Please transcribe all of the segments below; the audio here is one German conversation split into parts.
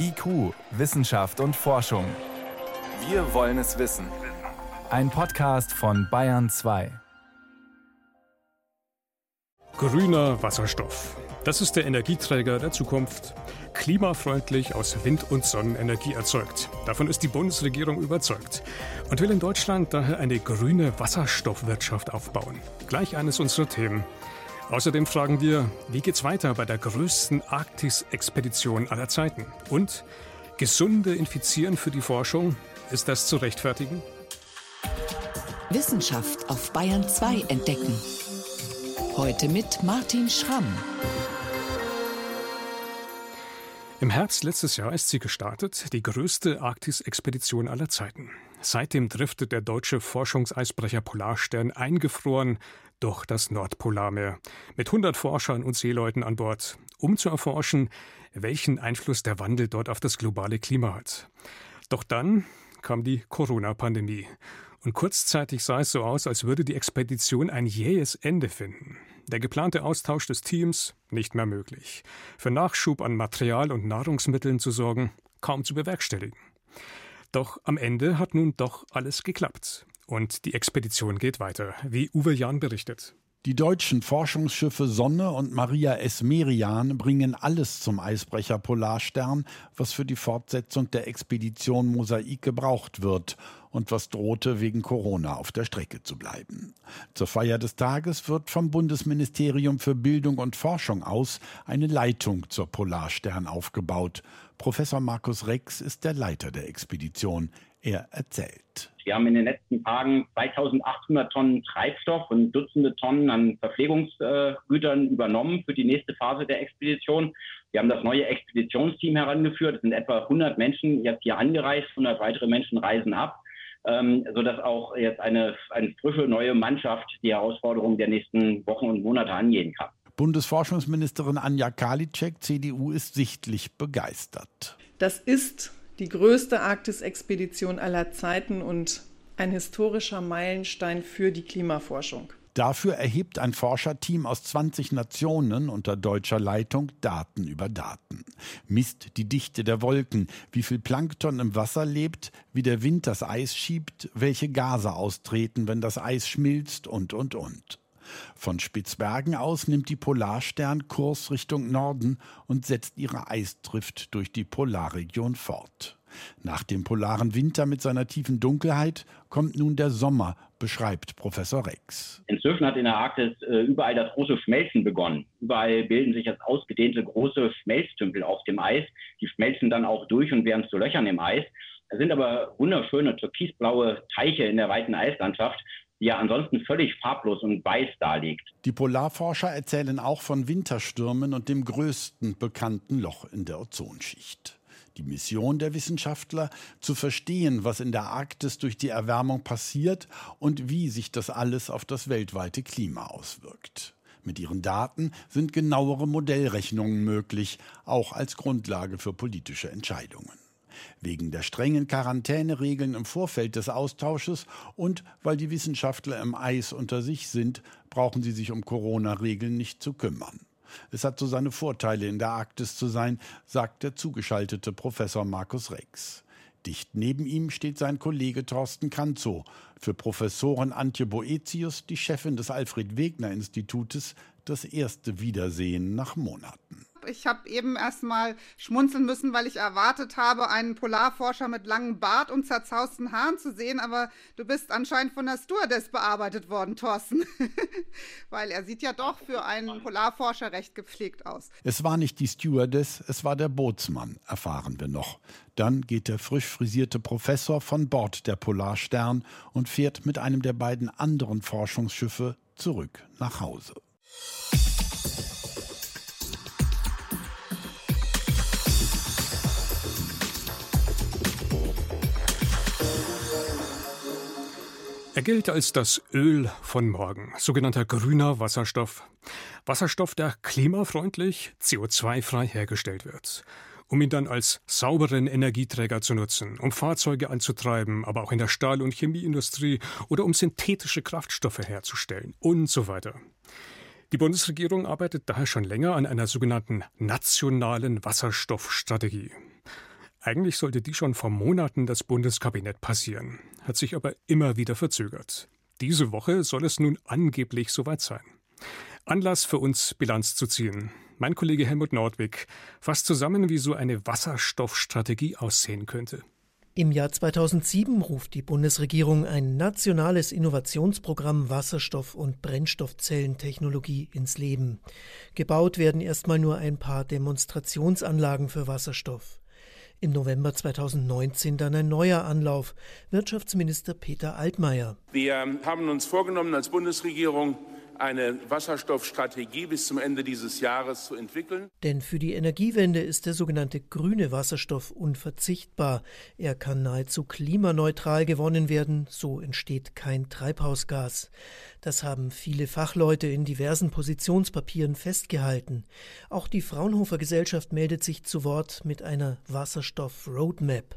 IQ, Wissenschaft und Forschung. Wir wollen es wissen. Ein Podcast von Bayern 2. Grüner Wasserstoff. Das ist der Energieträger der Zukunft. Klimafreundlich aus Wind- und Sonnenenergie erzeugt. Davon ist die Bundesregierung überzeugt und will in Deutschland daher eine grüne Wasserstoffwirtschaft aufbauen. Gleich eines unserer Themen. Außerdem fragen wir, wie geht's weiter bei der größten Arktis-Expedition aller Zeiten? Und gesunde Infizieren für die Forschung, ist das zu rechtfertigen? Wissenschaft auf Bayern 2 entdecken. Heute mit Martin Schramm. Im Herbst letztes Jahr ist sie gestartet, die größte Arktis-Expedition aller Zeiten. Seitdem driftet der deutsche Forschungseisbrecher Polarstern eingefroren durch das Nordpolarmeer mit 100 Forschern und Seeleuten an Bord, um zu erforschen, welchen Einfluss der Wandel dort auf das globale Klima hat. Doch dann kam die Corona-Pandemie und kurzzeitig sah es so aus, als würde die Expedition ein jähes Ende finden. Der geplante Austausch des Teams nicht mehr möglich. Für Nachschub an Material und Nahrungsmitteln zu sorgen, kaum zu bewerkstelligen. Doch am Ende hat nun doch alles geklappt. Und die Expedition geht weiter, wie Uwe Jahn berichtet. Die deutschen Forschungsschiffe Sonne und Maria S. Merian bringen alles zum Eisbrecher Polarstern, was für die Fortsetzung der Expedition Mosaik gebraucht wird und was drohte wegen Corona auf der Strecke zu bleiben. Zur Feier des Tages wird vom Bundesministerium für Bildung und Forschung aus eine Leitung zur Polarstern aufgebaut. Professor Markus Rex ist der Leiter der Expedition. Er erzählt. Wir haben in den letzten Tagen 2800 Tonnen Treibstoff und Dutzende Tonnen an Verpflegungsgütern übernommen für die nächste Phase der Expedition. Wir haben das neue Expeditionsteam herangeführt. Es sind etwa 100 Menschen jetzt hier angereist, 100 weitere Menschen reisen ab, ähm, sodass auch jetzt eine, eine frische neue Mannschaft die Herausforderungen der nächsten Wochen und Monate angehen kann. Bundesforschungsministerin Anja Karliczek, CDU, ist sichtlich begeistert. Das ist die größte Arktis-Expedition aller Zeiten und ein historischer Meilenstein für die Klimaforschung. Dafür erhebt ein Forscherteam aus 20 Nationen unter deutscher Leitung Daten über Daten. Misst die Dichte der Wolken, wie viel Plankton im Wasser lebt, wie der Wind das Eis schiebt, welche Gase austreten, wenn das Eis schmilzt und, und, und. Von Spitzbergen aus nimmt die Polarstern Kurs Richtung Norden und setzt ihre Eisdrift durch die Polarregion fort. Nach dem polaren Winter mit seiner tiefen Dunkelheit kommt nun der Sommer, beschreibt Professor Rex. Inzwischen hat in der Arktis äh, überall das große Schmelzen begonnen. Überall bilden sich jetzt ausgedehnte große Schmelztümpel auf dem Eis. Die schmelzen dann auch durch und werden zu Löchern im Eis. Es sind aber wunderschöne türkisblaue Teiche in der weiten Eislandschaft ja ansonsten völlig farblos und weiß darlegt. Die Polarforscher erzählen auch von Winterstürmen und dem größten bekannten Loch in der Ozonschicht. Die Mission der Wissenschaftler, zu verstehen, was in der Arktis durch die Erwärmung passiert und wie sich das alles auf das weltweite Klima auswirkt. Mit ihren Daten sind genauere Modellrechnungen möglich, auch als Grundlage für politische Entscheidungen wegen der strengen Quarantäneregeln im Vorfeld des Austausches und weil die Wissenschaftler im Eis unter sich sind, brauchen sie sich um Corona-Regeln nicht zu kümmern. Es hat so seine Vorteile, in der Arktis zu sein, sagt der zugeschaltete Professor Markus Rex. Dicht neben ihm steht sein Kollege Thorsten Kanzow. Für Professorin Antje Boetius, die Chefin des Alfred Wegener Institutes, das erste Wiedersehen nach Monaten. Ich habe eben erst mal schmunzeln müssen, weil ich erwartet habe, einen Polarforscher mit langem Bart und zerzausten Haaren zu sehen, aber du bist anscheinend von der Stewardess bearbeitet worden, Thorsten. weil er sieht ja doch für einen Polarforscher recht gepflegt aus. Es war nicht die Stewardess, es war der Bootsmann, erfahren wir noch. Dann geht der frisch frisierte Professor von Bord der Polarstern und fährt mit einem der beiden anderen Forschungsschiffe zurück nach Hause. Er gilt als das Öl von morgen, sogenannter grüner Wasserstoff. Wasserstoff, der klimafreundlich, CO2-frei hergestellt wird, um ihn dann als sauberen Energieträger zu nutzen, um Fahrzeuge anzutreiben, aber auch in der Stahl- und Chemieindustrie oder um synthetische Kraftstoffe herzustellen und so weiter. Die Bundesregierung arbeitet daher schon länger an einer sogenannten nationalen Wasserstoffstrategie. Eigentlich sollte die schon vor Monaten das Bundeskabinett passieren, hat sich aber immer wieder verzögert. Diese Woche soll es nun angeblich soweit sein. Anlass für uns, Bilanz zu ziehen. Mein Kollege Helmut Nordwig fasst zusammen, wie so eine Wasserstoffstrategie aussehen könnte. Im Jahr 2007 ruft die Bundesregierung ein nationales Innovationsprogramm Wasserstoff- und Brennstoffzellentechnologie ins Leben. Gebaut werden erstmal nur ein paar Demonstrationsanlagen für Wasserstoff. Im November 2019 dann ein neuer Anlauf. Wirtschaftsminister Peter Altmaier. Wir haben uns vorgenommen als Bundesregierung, eine Wasserstoffstrategie bis zum Ende dieses Jahres zu entwickeln. Denn für die Energiewende ist der sogenannte grüne Wasserstoff unverzichtbar. Er kann nahezu klimaneutral gewonnen werden, so entsteht kein Treibhausgas. Das haben viele Fachleute in diversen Positionspapieren festgehalten. Auch die Fraunhofer Gesellschaft meldet sich zu Wort mit einer Wasserstoff-Roadmap.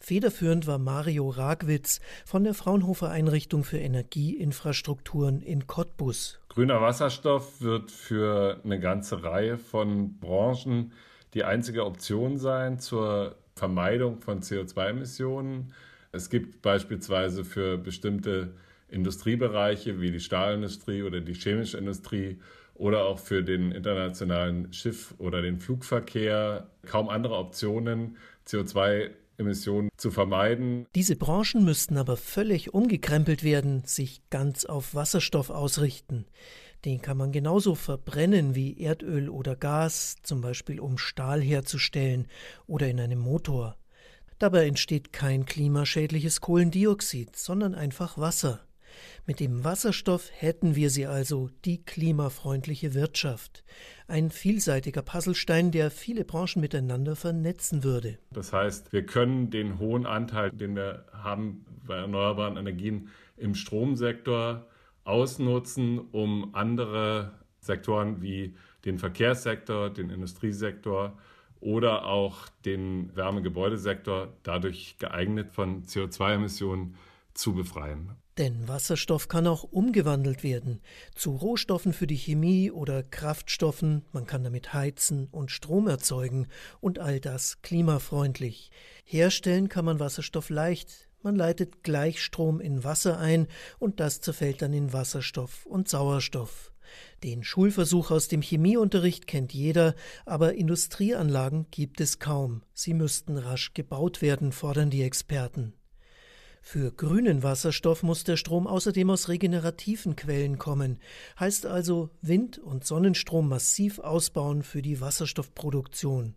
Federführend war Mario Ragwitz von der Fraunhofer Einrichtung für Energieinfrastrukturen in Cottbus. Grüner Wasserstoff wird für eine ganze Reihe von Branchen die einzige Option sein zur Vermeidung von CO2-Emissionen. Es gibt beispielsweise für bestimmte Industriebereiche wie die Stahlindustrie oder die chemische Industrie oder auch für den internationalen Schiff- oder den Flugverkehr kaum andere Optionen, CO2 Emissionen zu vermeiden. Diese Branchen müssten aber völlig umgekrempelt werden, sich ganz auf Wasserstoff ausrichten. Den kann man genauso verbrennen wie Erdöl oder Gas, zum Beispiel um Stahl herzustellen oder in einem Motor. Dabei entsteht kein klimaschädliches Kohlendioxid, sondern einfach Wasser. Mit dem Wasserstoff hätten wir sie also, die klimafreundliche Wirtschaft. Ein vielseitiger Puzzlestein, der viele Branchen miteinander vernetzen würde. Das heißt, wir können den hohen Anteil, den wir haben bei erneuerbaren Energien im Stromsektor, ausnutzen, um andere Sektoren wie den Verkehrssektor, den Industriesektor oder auch den Wärmegebäudesektor dadurch geeignet von CO2-Emissionen zu befreien. Denn Wasserstoff kann auch umgewandelt werden zu Rohstoffen für die Chemie oder Kraftstoffen, man kann damit heizen und Strom erzeugen und all das klimafreundlich. Herstellen kann man Wasserstoff leicht, man leitet Gleichstrom in Wasser ein und das zerfällt dann in Wasserstoff und Sauerstoff. Den Schulversuch aus dem Chemieunterricht kennt jeder, aber Industrieanlagen gibt es kaum. Sie müssten rasch gebaut werden, fordern die Experten. Für grünen Wasserstoff muss der Strom außerdem aus regenerativen Quellen kommen, heißt also Wind- und Sonnenstrom massiv ausbauen für die Wasserstoffproduktion.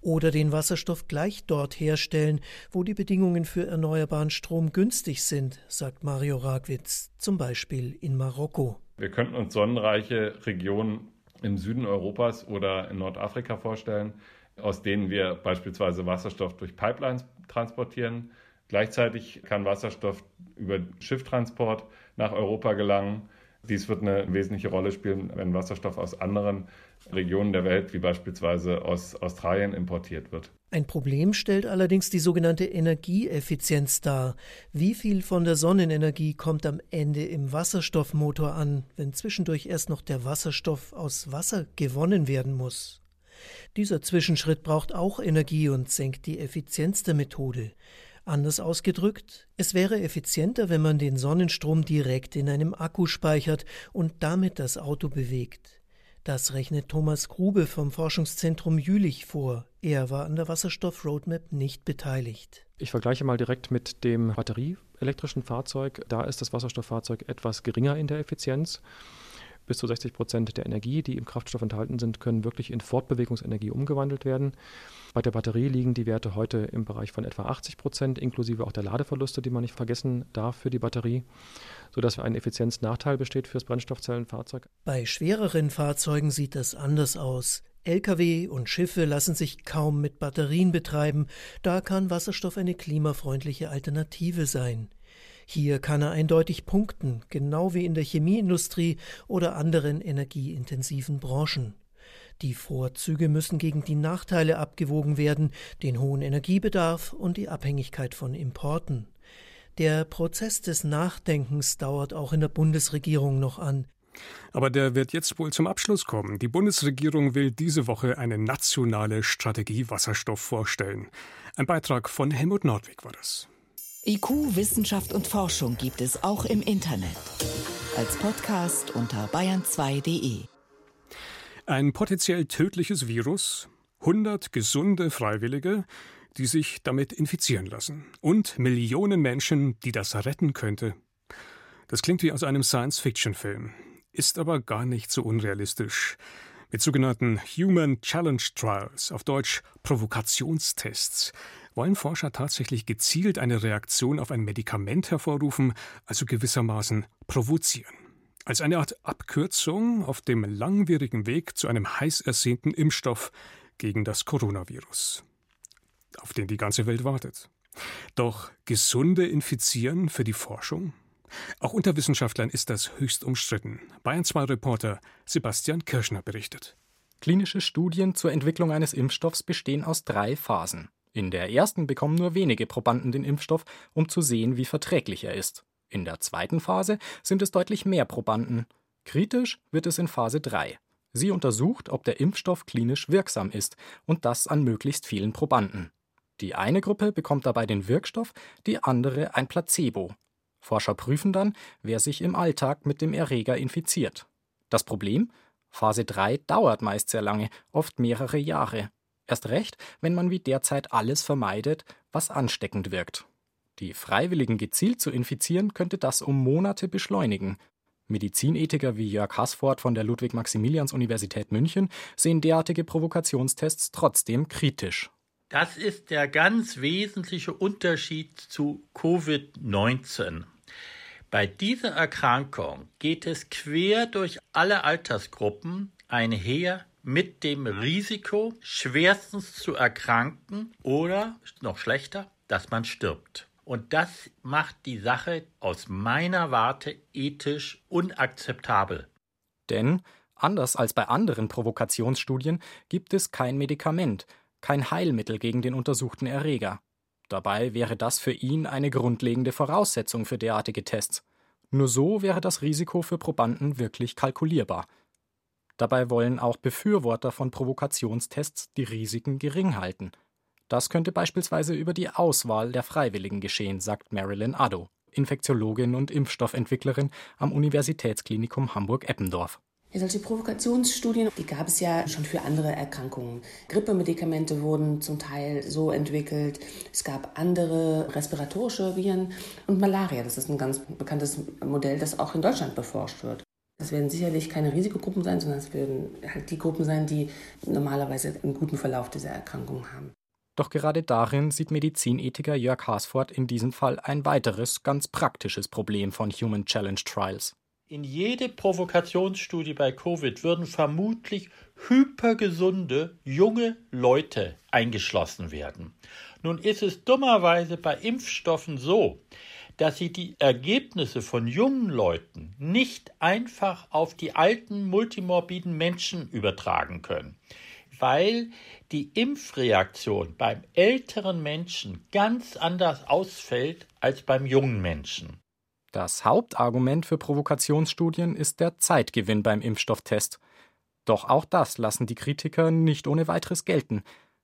Oder den Wasserstoff gleich dort herstellen, wo die Bedingungen für erneuerbaren Strom günstig sind, sagt Mario Ragwitz, zum Beispiel in Marokko. Wir könnten uns sonnenreiche Regionen im Süden Europas oder in Nordafrika vorstellen, aus denen wir beispielsweise Wasserstoff durch Pipelines transportieren Gleichzeitig kann Wasserstoff über Schifftransport nach Europa gelangen. Dies wird eine wesentliche Rolle spielen, wenn Wasserstoff aus anderen Regionen der Welt, wie beispielsweise aus Australien, importiert wird. Ein Problem stellt allerdings die sogenannte Energieeffizienz dar. Wie viel von der Sonnenenergie kommt am Ende im Wasserstoffmotor an, wenn zwischendurch erst noch der Wasserstoff aus Wasser gewonnen werden muss? Dieser Zwischenschritt braucht auch Energie und senkt die Effizienz der Methode. Anders ausgedrückt, es wäre effizienter, wenn man den Sonnenstrom direkt in einem Akku speichert und damit das Auto bewegt. Das rechnet Thomas Grube vom Forschungszentrum Jülich vor. Er war an der Wasserstoff-Roadmap nicht beteiligt. Ich vergleiche mal direkt mit dem batterieelektrischen Fahrzeug. Da ist das Wasserstofffahrzeug etwas geringer in der Effizienz. Bis zu 60 Prozent der Energie, die im Kraftstoff enthalten sind, können wirklich in Fortbewegungsenergie umgewandelt werden. Bei der Batterie liegen die Werte heute im Bereich von etwa 80 Prozent, inklusive auch der Ladeverluste, die man nicht vergessen darf für die Batterie, sodass ein Effizienznachteil besteht für das Brennstoffzellenfahrzeug. Bei schwereren Fahrzeugen sieht das anders aus. Lkw und Schiffe lassen sich kaum mit Batterien betreiben, da kann Wasserstoff eine klimafreundliche Alternative sein. Hier kann er eindeutig punkten, genau wie in der Chemieindustrie oder anderen energieintensiven Branchen. Die Vorzüge müssen gegen die Nachteile abgewogen werden, den hohen Energiebedarf und die Abhängigkeit von Importen. Der Prozess des Nachdenkens dauert auch in der Bundesregierung noch an. Aber der wird jetzt wohl zum Abschluss kommen. Die Bundesregierung will diese Woche eine nationale Strategie Wasserstoff vorstellen. Ein Beitrag von Helmut Nordwig war das. IQ, Wissenschaft und Forschung gibt es auch im Internet. Als Podcast unter bayern2.de. Ein potenziell tödliches Virus, 100 gesunde Freiwillige, die sich damit infizieren lassen. Und Millionen Menschen, die das retten könnte. Das klingt wie aus einem Science-Fiction-Film, ist aber gar nicht so unrealistisch. Mit sogenannten Human Challenge Trials, auf Deutsch Provokationstests, wollen Forscher tatsächlich gezielt eine Reaktion auf ein Medikament hervorrufen, also gewissermaßen provozieren. Als eine Art Abkürzung auf dem langwierigen Weg zu einem heiß ersehnten Impfstoff gegen das Coronavirus auf den die ganze Welt wartet. Doch gesunde Infizieren für die Forschung? Auch unter Wissenschaftlern ist das höchst umstritten. Bayern 2 Reporter Sebastian Kirschner berichtet. Klinische Studien zur Entwicklung eines Impfstoffs bestehen aus drei Phasen. In der ersten bekommen nur wenige Probanden den Impfstoff, um zu sehen, wie verträglich er ist. In der zweiten Phase sind es deutlich mehr Probanden. Kritisch wird es in Phase 3. Sie untersucht, ob der Impfstoff klinisch wirksam ist und das an möglichst vielen Probanden. Die eine Gruppe bekommt dabei den Wirkstoff, die andere ein Placebo. Forscher prüfen dann, wer sich im Alltag mit dem Erreger infiziert. Das Problem? Phase 3 dauert meist sehr lange, oft mehrere Jahre. Erst recht, wenn man wie derzeit alles vermeidet, was ansteckend wirkt. Die Freiwilligen gezielt zu infizieren, könnte das um Monate beschleunigen. Medizinethiker wie Jörg Haßford von der Ludwig-Maximilians-Universität München sehen derartige Provokationstests trotzdem kritisch. Das ist der ganz wesentliche Unterschied zu Covid-19. Bei dieser Erkrankung geht es quer durch alle Altersgruppen einher mit dem Risiko, schwerstens zu erkranken oder noch schlechter, dass man stirbt. Und das macht die Sache aus meiner Warte ethisch unakzeptabel. Denn, anders als bei anderen Provokationsstudien, gibt es kein Medikament, kein Heilmittel gegen den untersuchten Erreger. Dabei wäre das für ihn eine grundlegende Voraussetzung für derartige Tests. Nur so wäre das Risiko für Probanden wirklich kalkulierbar. Dabei wollen auch Befürworter von Provokationstests die Risiken gering halten. Das könnte beispielsweise über die Auswahl der Freiwilligen geschehen, sagt Marilyn Addo, Infektiologin und Impfstoffentwicklerin am Universitätsklinikum Hamburg-Eppendorf. Ja, solche Provokationsstudien, die gab es ja schon für andere Erkrankungen. Grippemedikamente wurden zum Teil so entwickelt. Es gab andere respiratorische Viren und Malaria. Das ist ein ganz bekanntes Modell, das auch in Deutschland beforscht wird. Das werden sicherlich keine Risikogruppen sein, sondern es werden halt die Gruppen sein, die normalerweise einen guten Verlauf dieser Erkrankung haben. Doch gerade darin sieht Medizinethiker Jörg Haasford in diesem Fall ein weiteres, ganz praktisches Problem von Human Challenge Trials. In jede Provokationsstudie bei Covid würden vermutlich hypergesunde junge Leute eingeschlossen werden. Nun ist es dummerweise bei Impfstoffen so, dass sie die Ergebnisse von jungen Leuten nicht einfach auf die alten multimorbiden Menschen übertragen können, weil die Impfreaktion beim älteren Menschen ganz anders ausfällt als beim jungen Menschen. Das Hauptargument für Provokationsstudien ist der Zeitgewinn beim Impfstofftest. Doch auch das lassen die Kritiker nicht ohne weiteres gelten.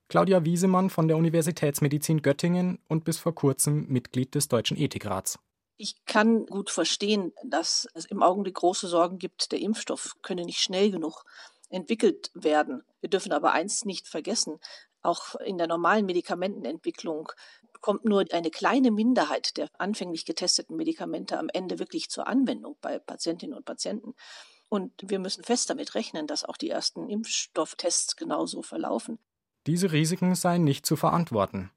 Claudia Wiesemann von der Universitätsmedizin Göttingen und bis vor kurzem Mitglied des Deutschen Ethikrats. Ich kann gut verstehen, dass es im Augenblick große Sorgen gibt, der Impfstoff könne nicht schnell genug entwickelt werden. Wir dürfen aber eins nicht vergessen, auch in der normalen Medikamentenentwicklung kommt nur eine kleine Minderheit der anfänglich getesteten Medikamente am Ende wirklich zur Anwendung bei Patientinnen und Patienten. Und wir müssen fest damit rechnen, dass auch die ersten Impfstofftests genauso verlaufen. Diese Risiken seien nicht zu verantworten.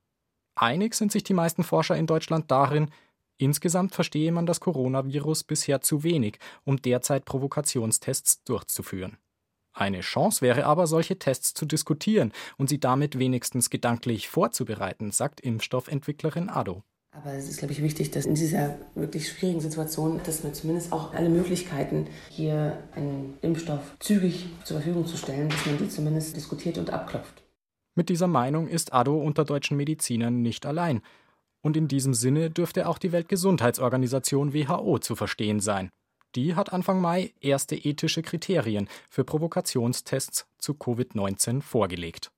Einig sind sich die meisten Forscher in Deutschland darin, insgesamt verstehe man das Coronavirus bisher zu wenig, um derzeit Provokationstests durchzuführen. Eine Chance wäre aber, solche Tests zu diskutieren und sie damit wenigstens gedanklich vorzubereiten, sagt Impfstoffentwicklerin Ado. Aber es ist, glaube ich, wichtig, dass in dieser wirklich schwierigen Situation, dass wir zumindest auch alle Möglichkeiten, hier einen Impfstoff zügig zur Verfügung zu stellen, dass man die zumindest diskutiert und abklopft. Mit dieser Meinung ist Ado unter deutschen Medizinern nicht allein. Und in diesem Sinne dürfte auch die Weltgesundheitsorganisation WHO zu verstehen sein. Die hat Anfang Mai erste ethische Kriterien für Provokationstests zu Covid-19 vorgelegt.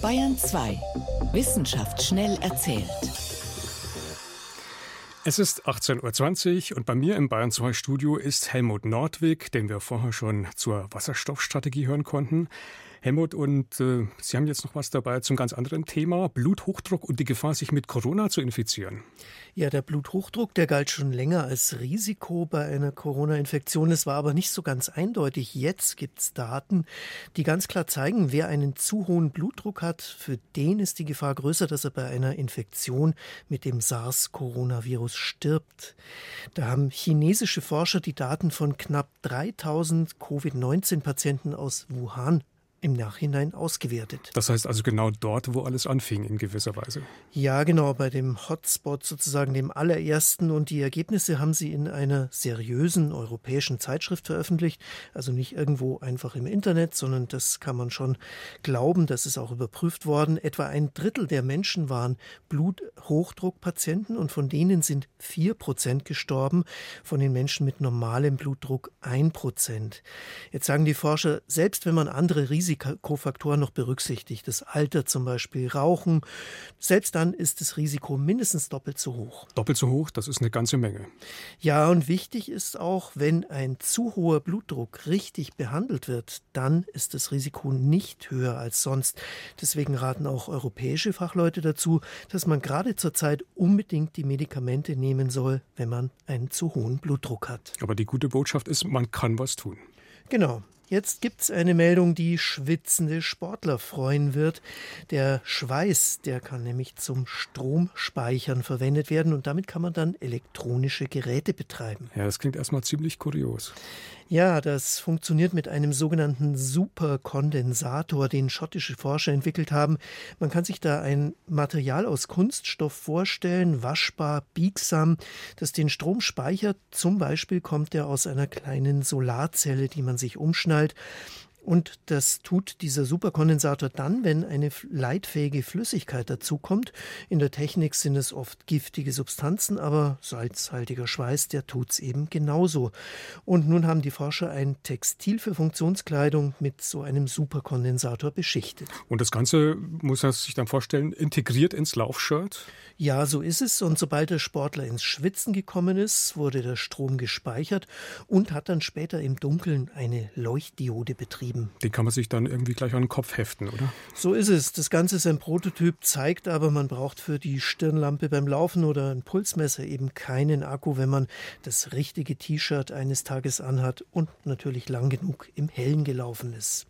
Bayern 2. Wissenschaft schnell erzählt. Es ist 18.20 Uhr und bei mir im Bayern 2 Studio ist Helmut Nordwig, den wir vorher schon zur Wasserstoffstrategie hören konnten. Helmut, und äh, Sie haben jetzt noch was dabei zum ganz anderen Thema, Bluthochdruck und die Gefahr, sich mit Corona zu infizieren. Ja, der Bluthochdruck, der galt schon länger als Risiko bei einer Corona-Infektion. Es war aber nicht so ganz eindeutig. Jetzt gibt es Daten, die ganz klar zeigen, wer einen zu hohen Blutdruck hat, für den ist die Gefahr größer, dass er bei einer Infektion mit dem SARS-Coronavirus stirbt. Da haben chinesische Forscher die Daten von knapp 3000 Covid-19-Patienten aus Wuhan im Nachhinein ausgewertet. Das heißt also genau dort, wo alles anfing in gewisser Weise. Ja, genau, bei dem Hotspot sozusagen, dem allerersten. Und die Ergebnisse haben sie in einer seriösen europäischen Zeitschrift veröffentlicht. Also nicht irgendwo einfach im Internet, sondern das kann man schon glauben. Das ist auch überprüft worden. Etwa ein Drittel der Menschen waren Bluthochdruckpatienten und von denen sind vier Prozent gestorben. Von den Menschen mit normalem Blutdruck ein Prozent. Jetzt sagen die Forscher, selbst wenn man andere Risiken Risikofaktoren noch berücksichtigt. Das Alter zum Beispiel, Rauchen. Selbst dann ist das Risiko mindestens doppelt so hoch. Doppelt so hoch, das ist eine ganze Menge. Ja, und wichtig ist auch, wenn ein zu hoher Blutdruck richtig behandelt wird, dann ist das Risiko nicht höher als sonst. Deswegen raten auch europäische Fachleute dazu, dass man gerade zurzeit unbedingt die Medikamente nehmen soll, wenn man einen zu hohen Blutdruck hat. Aber die gute Botschaft ist, man kann was tun. Genau. Jetzt gibt es eine Meldung, die schwitzende Sportler freuen wird. Der Schweiß, der kann nämlich zum Stromspeichern verwendet werden und damit kann man dann elektronische Geräte betreiben. Ja, das klingt erstmal ziemlich kurios. Ja, das funktioniert mit einem sogenannten Superkondensator, den schottische Forscher entwickelt haben. Man kann sich da ein Material aus Kunststoff vorstellen, waschbar, biegsam, das den Strom speichert. Zum Beispiel kommt er aus einer kleinen Solarzelle, die man sich Anstalt Und das tut dieser Superkondensator dann, wenn eine leitfähige Flüssigkeit dazukommt. In der Technik sind es oft giftige Substanzen, aber salzhaltiger Schweiß, der tut's eben genauso. Und nun haben die Forscher ein Textil für Funktionskleidung mit so einem Superkondensator beschichtet. Und das Ganze, muss er sich dann vorstellen, integriert ins Laufshirt? Ja, so ist es. Und sobald der Sportler ins Schwitzen gekommen ist, wurde der Strom gespeichert und hat dann später im Dunkeln eine Leuchtdiode betrieben. Den kann man sich dann irgendwie gleich an den Kopf heften, oder? So ist es. Das Ganze ist ein Prototyp, zeigt aber, man braucht für die Stirnlampe beim Laufen oder ein Pulsmesser eben keinen Akku, wenn man das richtige T-Shirt eines Tages anhat und natürlich lang genug im Hellen gelaufen ist.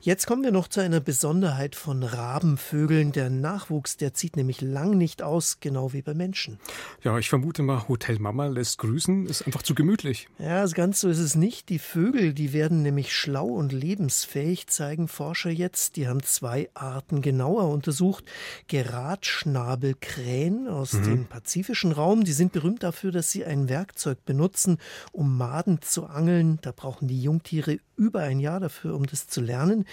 Jetzt kommen wir noch zu einer Besonderheit von Rabenvögeln. Der Nachwuchs, der zieht nämlich lang nicht aus, genau wie bei Menschen. Ja, ich vermute mal, Hotel Mama lässt grüßen, ist einfach zu gemütlich. Ja, ganz so ist es nicht. Die Vögel, die werden nämlich schlau und lebensfähig, zeigen Forscher jetzt. Die haben zwei Arten genauer untersucht. Geradschnabelkrähen aus mhm. dem pazifischen Raum, die sind berühmt dafür, dass sie ein Werkzeug benutzen, um Maden zu angeln. Da brauchen die Jungtiere über ein Jahr dafür, um das zu lernen,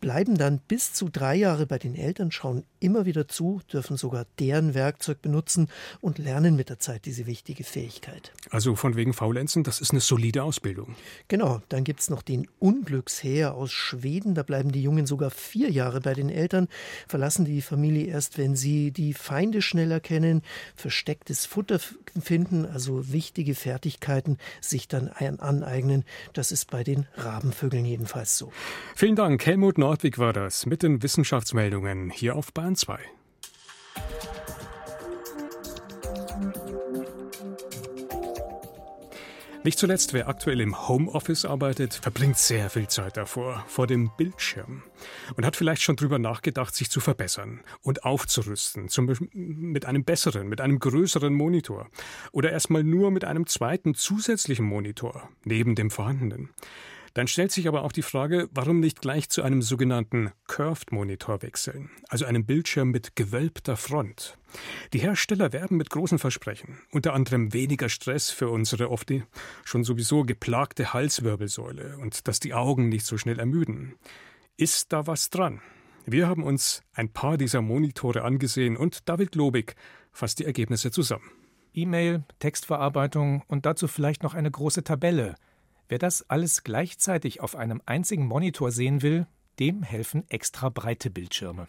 bleiben dann bis zu drei Jahre bei den Eltern, schauen immer wieder zu, dürfen sogar deren Werkzeug benutzen und lernen mit der Zeit diese wichtige Fähigkeit. Also von wegen Faulenzen, das ist eine solide Ausbildung. Genau, dann gibt es noch den Unglücksheer aus Schweden. Da bleiben die Jungen sogar vier Jahre bei den Eltern, verlassen die Familie erst, wenn sie die Feinde schneller kennen, verstecktes Futter finden, also wichtige Fertigkeiten sich dann aneignen. Das ist bei den Rabenvögeln jedenfalls so. Vielen Dank, Helmut Nordwig war das mit den Wissenschaftsmeldungen hier auf Bahn 2. Nicht zuletzt, wer aktuell im Homeoffice arbeitet, verbringt sehr viel Zeit davor, vor dem Bildschirm. Und hat vielleicht schon drüber nachgedacht, sich zu verbessern und aufzurüsten. Zum Beispiel mit einem besseren, mit einem größeren Monitor. Oder erstmal nur mit einem zweiten zusätzlichen Monitor, neben dem vorhandenen. Dann stellt sich aber auch die Frage, warum nicht gleich zu einem sogenannten Curved Monitor wechseln, also einem Bildschirm mit gewölbter Front. Die Hersteller werben mit großen Versprechen, unter anderem weniger Stress für unsere oft schon sowieso geplagte Halswirbelsäule und dass die Augen nicht so schnell ermüden. Ist da was dran? Wir haben uns ein paar dieser Monitore angesehen und David Globig fasst die Ergebnisse zusammen. E-Mail, Textverarbeitung und dazu vielleicht noch eine große Tabelle. Wer das alles gleichzeitig auf einem einzigen Monitor sehen will, dem helfen extra breite Bildschirme.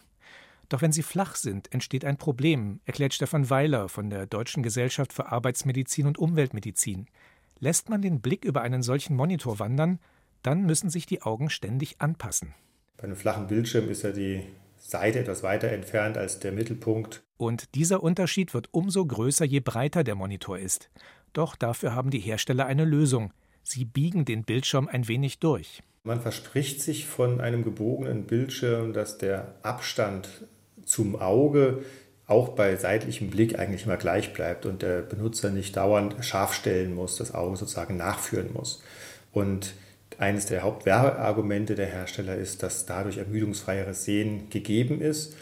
Doch wenn sie flach sind, entsteht ein Problem, erklärt Stefan Weiler von der Deutschen Gesellschaft für Arbeitsmedizin und Umweltmedizin. Lässt man den Blick über einen solchen Monitor wandern, dann müssen sich die Augen ständig anpassen. Bei einem flachen Bildschirm ist ja die Seite etwas weiter entfernt als der Mittelpunkt. Und dieser Unterschied wird umso größer, je breiter der Monitor ist. Doch dafür haben die Hersteller eine Lösung. Sie biegen den Bildschirm ein wenig durch. Man verspricht sich von einem gebogenen Bildschirm, dass der Abstand zum Auge auch bei seitlichem Blick eigentlich immer gleich bleibt und der Benutzer nicht dauernd scharf stellen muss, das Auge sozusagen nachführen muss. Und eines der Hauptwerbeargumente der Hersteller ist, dass dadurch ermüdungsfreieres Sehen gegeben ist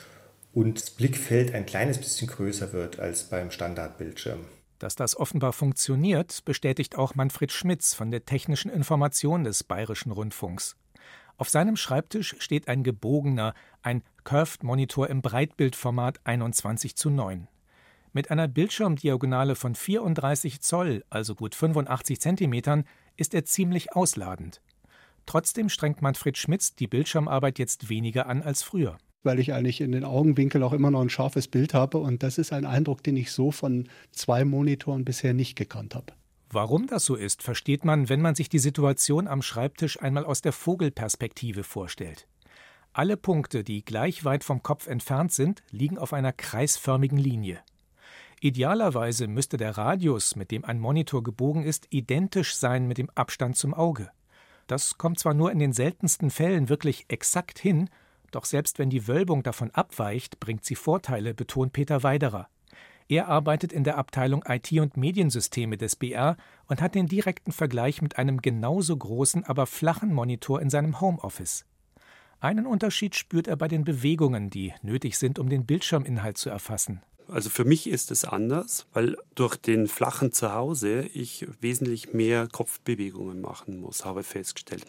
und das Blickfeld ein kleines bisschen größer wird als beim Standardbildschirm. Dass das offenbar funktioniert, bestätigt auch Manfred Schmitz von der Technischen Information des Bayerischen Rundfunks. Auf seinem Schreibtisch steht ein gebogener, ein Curved-Monitor im Breitbildformat 21 zu 9. Mit einer Bildschirmdiagonale von 34 Zoll, also gut 85 Zentimetern, ist er ziemlich ausladend. Trotzdem strengt Manfred Schmitz die Bildschirmarbeit jetzt weniger an als früher weil ich eigentlich in den Augenwinkel auch immer noch ein scharfes Bild habe. Und das ist ein Eindruck, den ich so von zwei Monitoren bisher nicht gekannt habe. Warum das so ist, versteht man, wenn man sich die Situation am Schreibtisch einmal aus der Vogelperspektive vorstellt. Alle Punkte, die gleich weit vom Kopf entfernt sind, liegen auf einer kreisförmigen Linie. Idealerweise müsste der Radius, mit dem ein Monitor gebogen ist, identisch sein mit dem Abstand zum Auge. Das kommt zwar nur in den seltensten Fällen wirklich exakt hin, doch selbst wenn die Wölbung davon abweicht, bringt sie Vorteile, betont Peter Weiderer. Er arbeitet in der Abteilung IT und Mediensysteme des BR und hat den direkten Vergleich mit einem genauso großen, aber flachen Monitor in seinem Homeoffice. Einen Unterschied spürt er bei den Bewegungen, die nötig sind, um den Bildschirminhalt zu erfassen. Also für mich ist es anders, weil durch den flachen Zuhause ich wesentlich mehr Kopfbewegungen machen muss, habe festgestellt.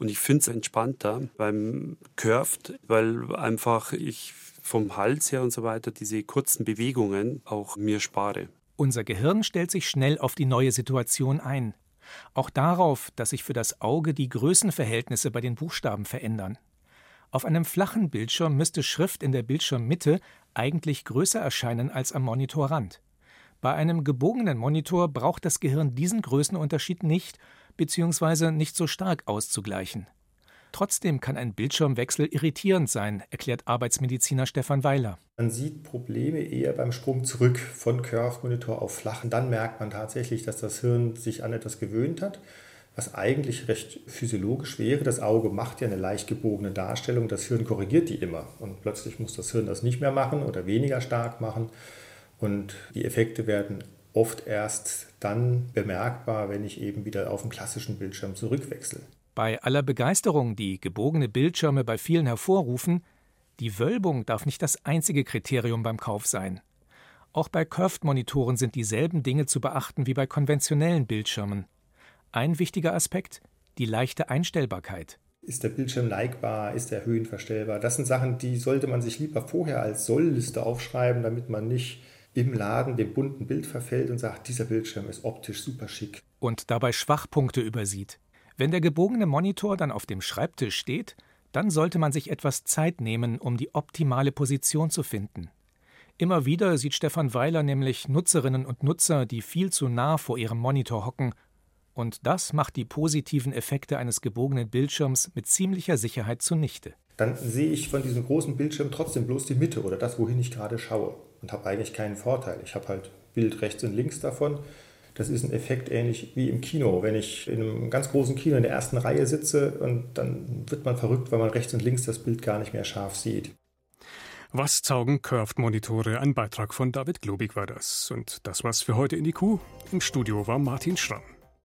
Und ich finde es entspannter beim Curved, weil einfach ich vom Hals her und so weiter diese kurzen Bewegungen auch mir spare. Unser Gehirn stellt sich schnell auf die neue Situation ein. Auch darauf, dass sich für das Auge die Größenverhältnisse bei den Buchstaben verändern. Auf einem flachen Bildschirm müsste Schrift in der Bildschirmmitte eigentlich größer erscheinen als am Monitorrand. Bei einem gebogenen Monitor braucht das Gehirn diesen Größenunterschied nicht bzw. nicht so stark auszugleichen. Trotzdem kann ein Bildschirmwechsel irritierend sein, erklärt Arbeitsmediziner Stefan Weiler. Man sieht Probleme eher beim Sprung zurück von Curved Monitor auf flachen. Dann merkt man tatsächlich, dass das Hirn sich an etwas gewöhnt hat was eigentlich recht physiologisch wäre. Das Auge macht ja eine leicht gebogene Darstellung, das Hirn korrigiert die immer und plötzlich muss das Hirn das nicht mehr machen oder weniger stark machen und die Effekte werden oft erst dann bemerkbar, wenn ich eben wieder auf den klassischen Bildschirm zurückwechsel. Bei aller Begeisterung, die gebogene Bildschirme bei vielen hervorrufen, die Wölbung darf nicht das einzige Kriterium beim Kauf sein. Auch bei Curved-Monitoren sind dieselben Dinge zu beachten wie bei konventionellen Bildschirmen. Ein wichtiger Aspekt, die leichte Einstellbarkeit. Ist der Bildschirm neigbar? Ist der höhenverstellbar? Das sind Sachen, die sollte man sich lieber vorher als Sollliste aufschreiben, damit man nicht im Laden dem bunten Bild verfällt und sagt, dieser Bildschirm ist optisch super schick. Und dabei Schwachpunkte übersieht. Wenn der gebogene Monitor dann auf dem Schreibtisch steht, dann sollte man sich etwas Zeit nehmen, um die optimale Position zu finden. Immer wieder sieht Stefan Weiler nämlich Nutzerinnen und Nutzer, die viel zu nah vor ihrem Monitor hocken und das macht die positiven Effekte eines gebogenen Bildschirms mit ziemlicher Sicherheit zunichte. Dann sehe ich von diesem großen Bildschirm trotzdem bloß die Mitte oder das, wohin ich gerade schaue und habe eigentlich keinen Vorteil. Ich habe halt Bild rechts und links davon. Das ist ein Effekt ähnlich wie im Kino. Wenn ich in einem ganz großen Kino in der ersten Reihe sitze und dann wird man verrückt, weil man rechts und links das Bild gar nicht mehr scharf sieht. Was zaugen Curved-Monitore? Ein Beitrag von David Globig war das. Und das war's für heute in die Kuh. Im Studio war Martin Schramm.